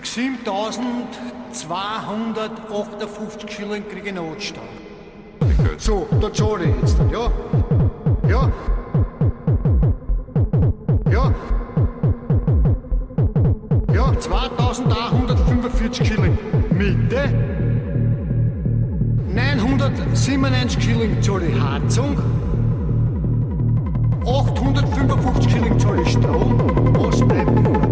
7.258 Schilling kriege ich Notstand. So, da zahle ich jetzt, ja? Ja? Ja? Ja, 2.845 Schilling. Mitte? 997 Schilling zahle ich Heizung. 855 Schilling zahle ich Strom. Was bleibt?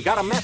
We got a message.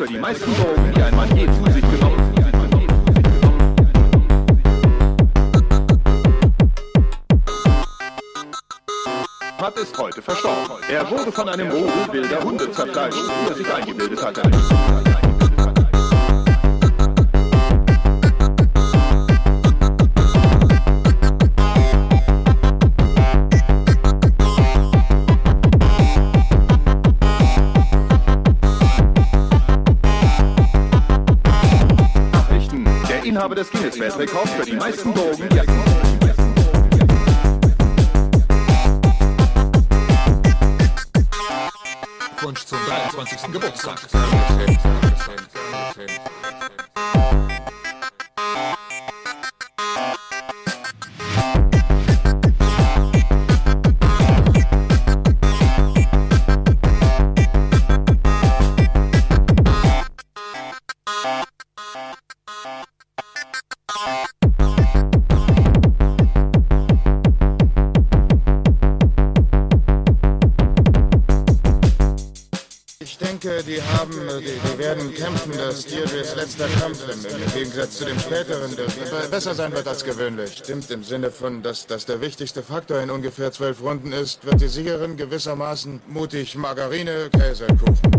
より枚数を They call it letzter Kampf im, im Gegensatz zu dem späteren der be- besser sein wird als gewöhnlich. Stimmt im Sinne von, dass das der wichtigste Faktor in ungefähr zwölf Runden ist, wird die Siegerin gewissermaßen mutig Margarine, Käse, Kuchen.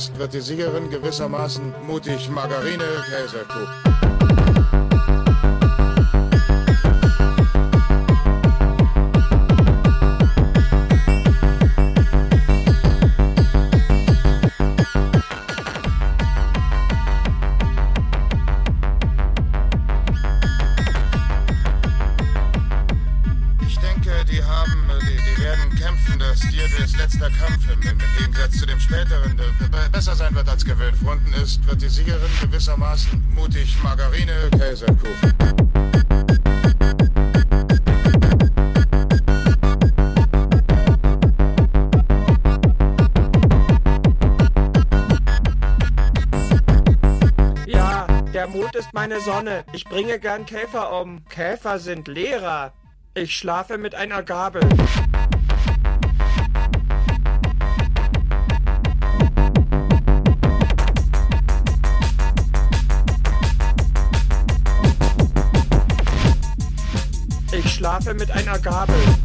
Ist, wird die Siegerin gewissermaßen mutig. Margarine, Käse, wird als gewöhnt. Runden ist, wird die Siegerin gewissermaßen mutig Margarine, Käse, Kuchen. Ja, der Mond ist meine Sonne. Ich bringe gern Käfer um. Käfer sind Lehrer. Ich schlafe mit einer Gabel. Schlafe mit einer Gabel.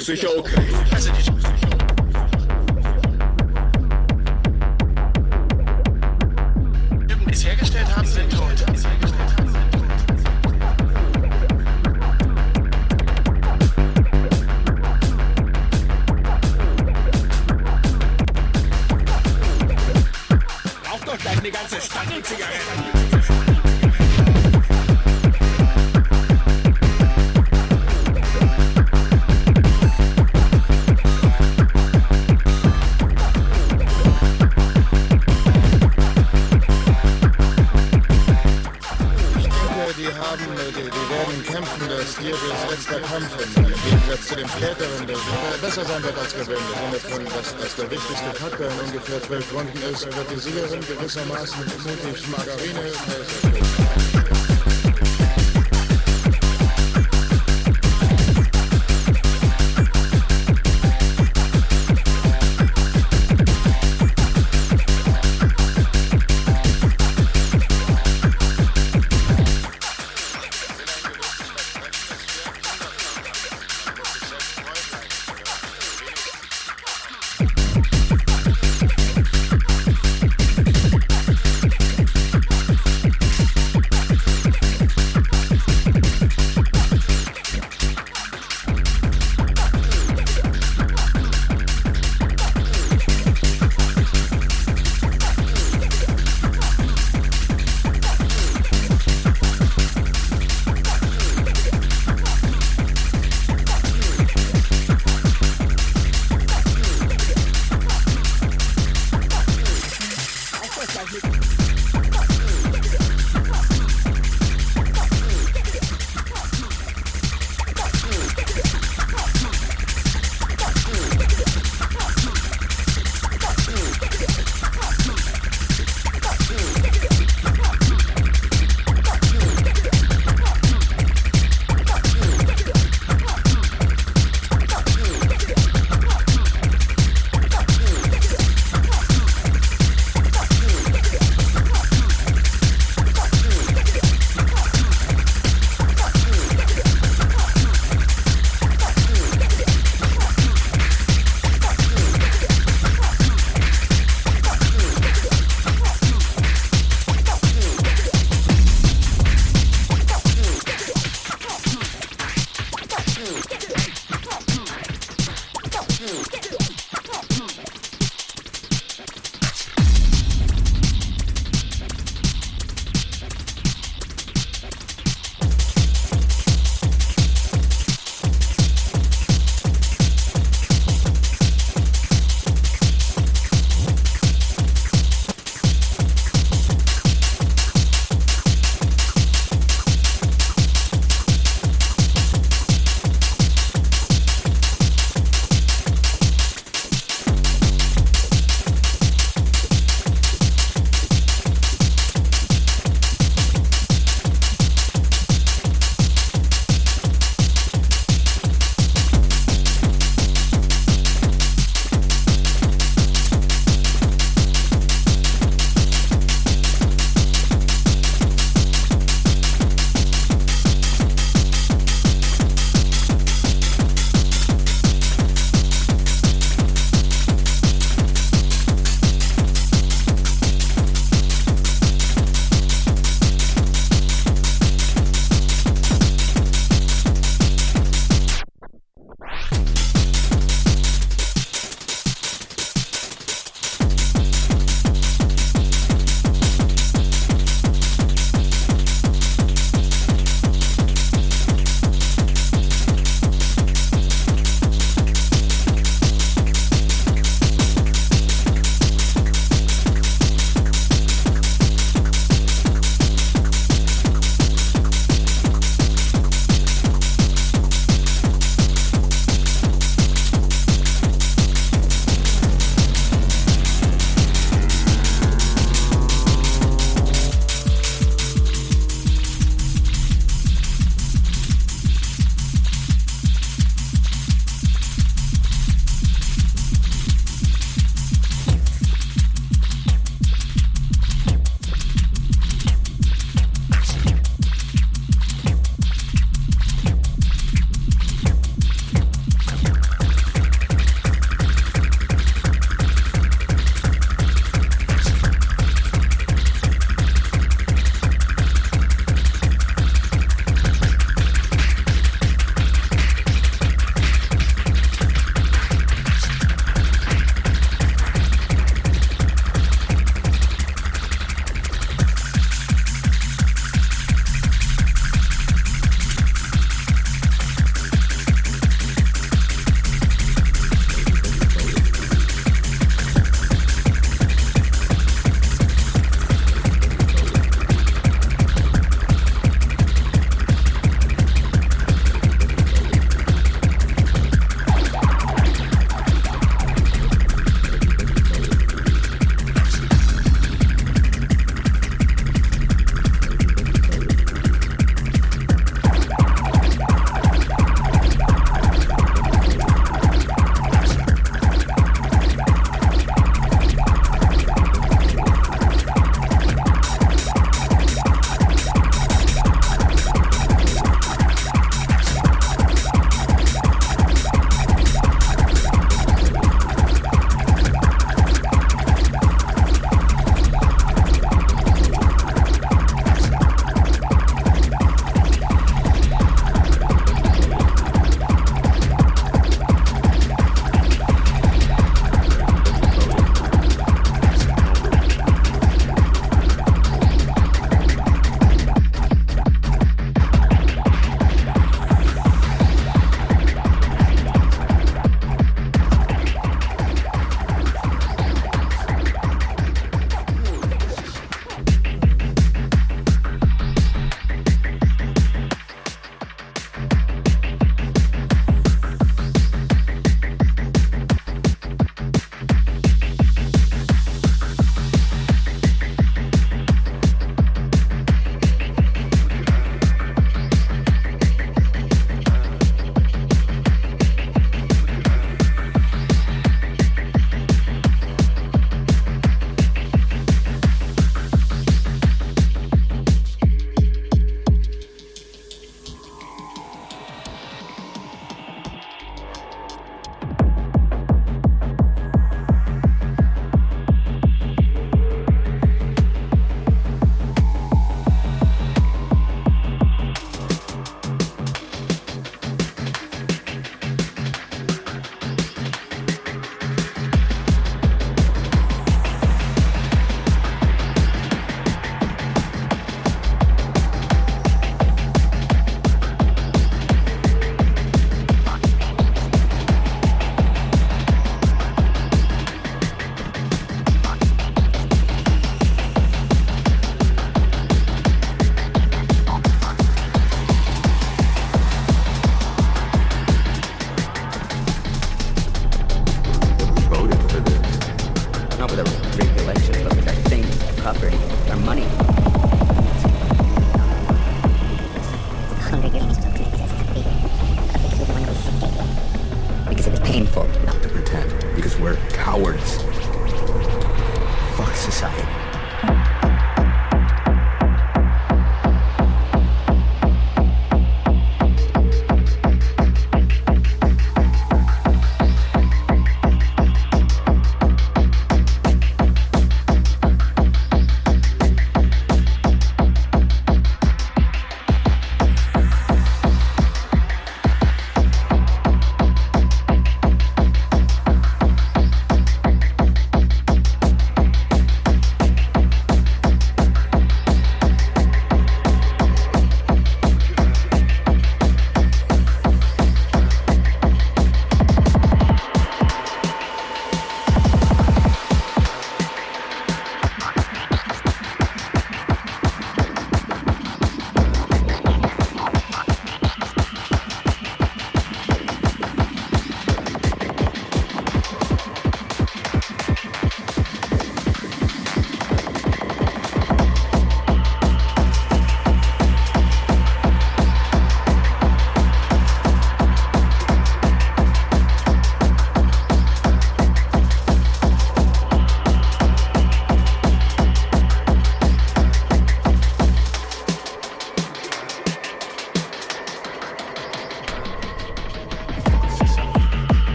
so you're okay. Der wichtigste Faktor in ungefähr zwölf Runden ist, wird die Siegerin gewissermaßen mutig Margarine.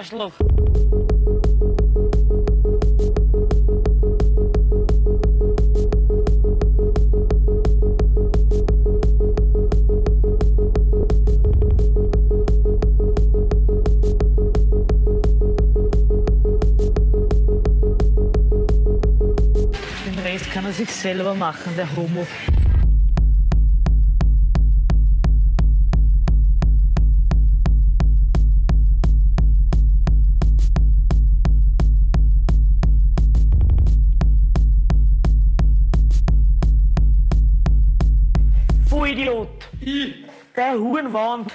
Arschloch. Den Rest kann er sich selber machen, der Homo. Der Hurenwand!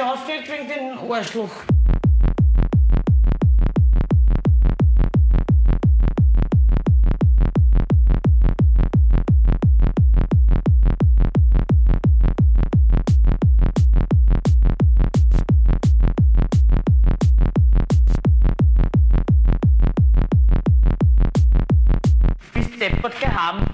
Aufgeregt wegen den Arschloch. Deppert gehaben.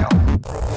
Style.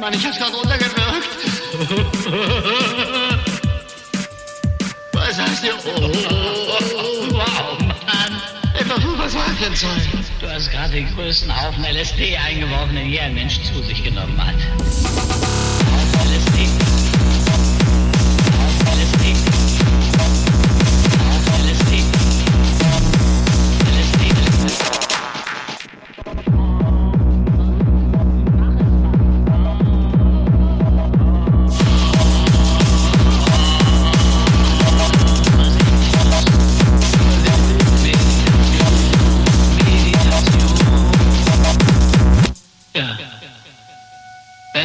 Mann, ich hab's gerade runtergewirkt. Was hast du? Oh, oh, oh, oh, oh wow, Mann. Etwa du, was war denn Zeug? Du hast gerade den größten Haufen LSD eingeworfen, den je ein Mensch zu sich genommen hat.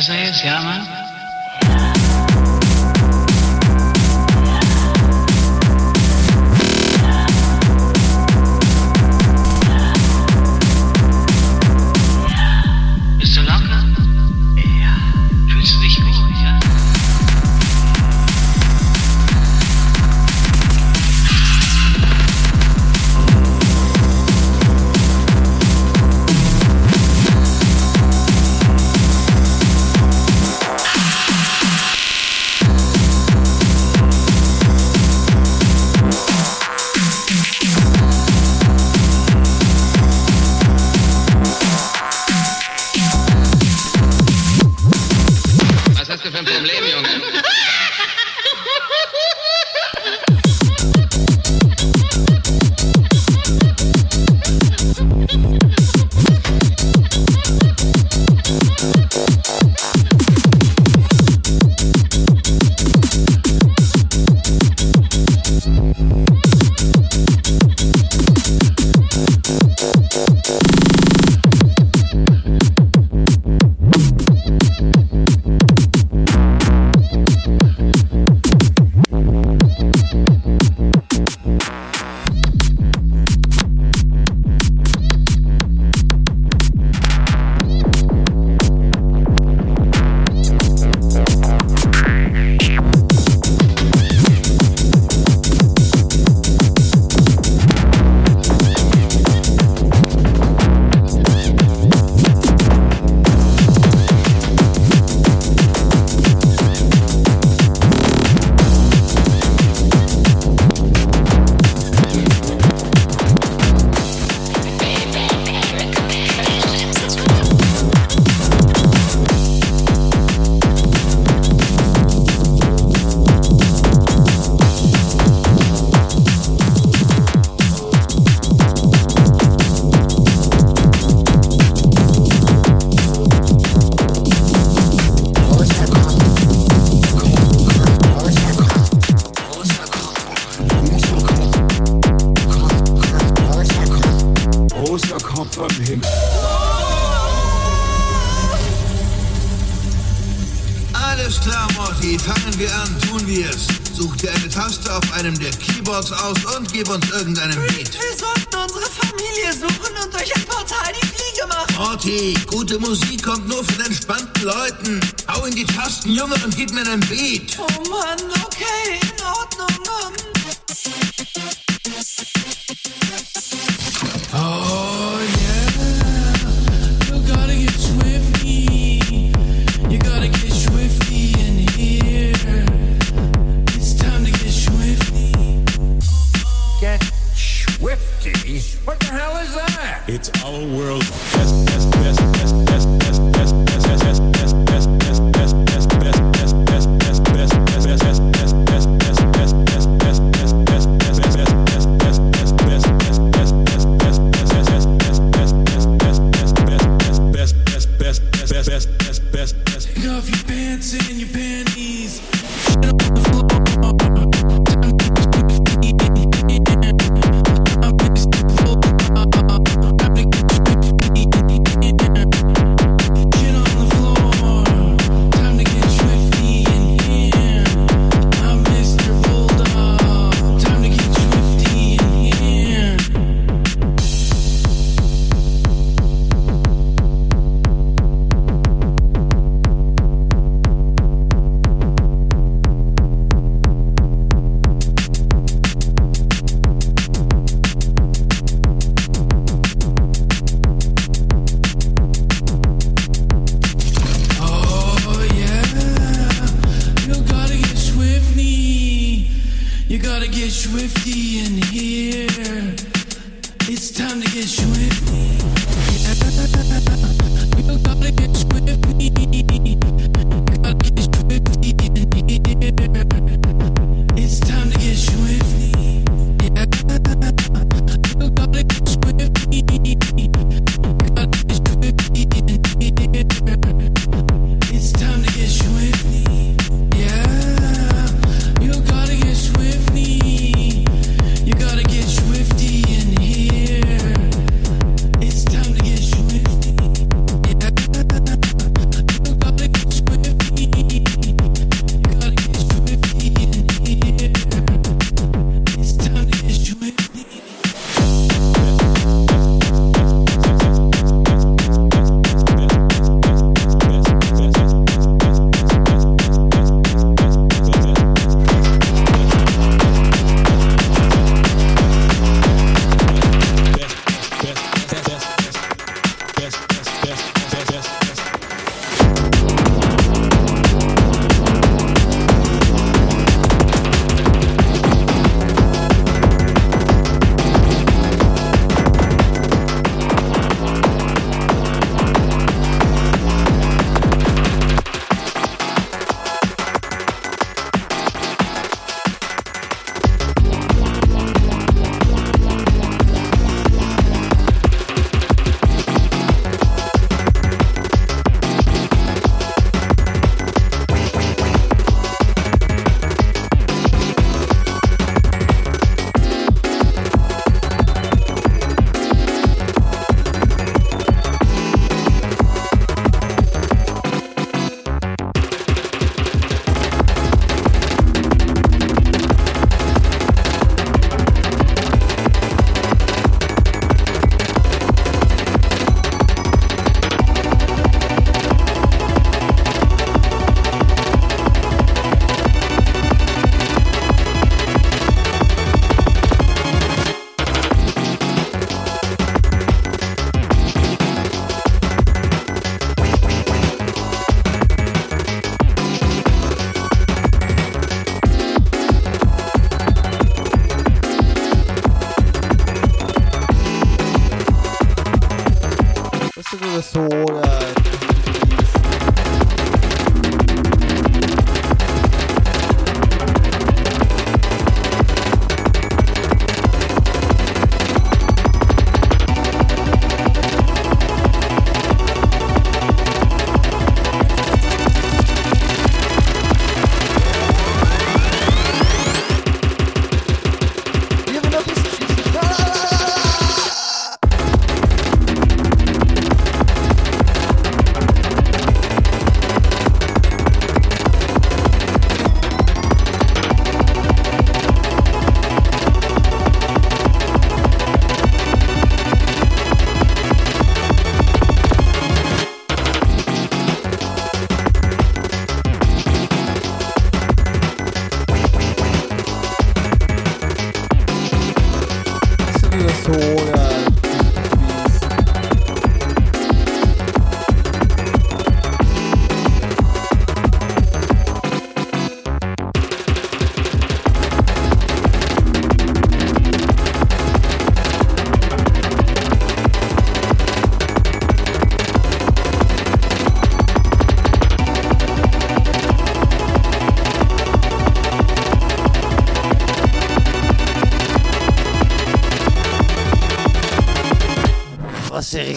ese se llama.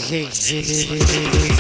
Jesus.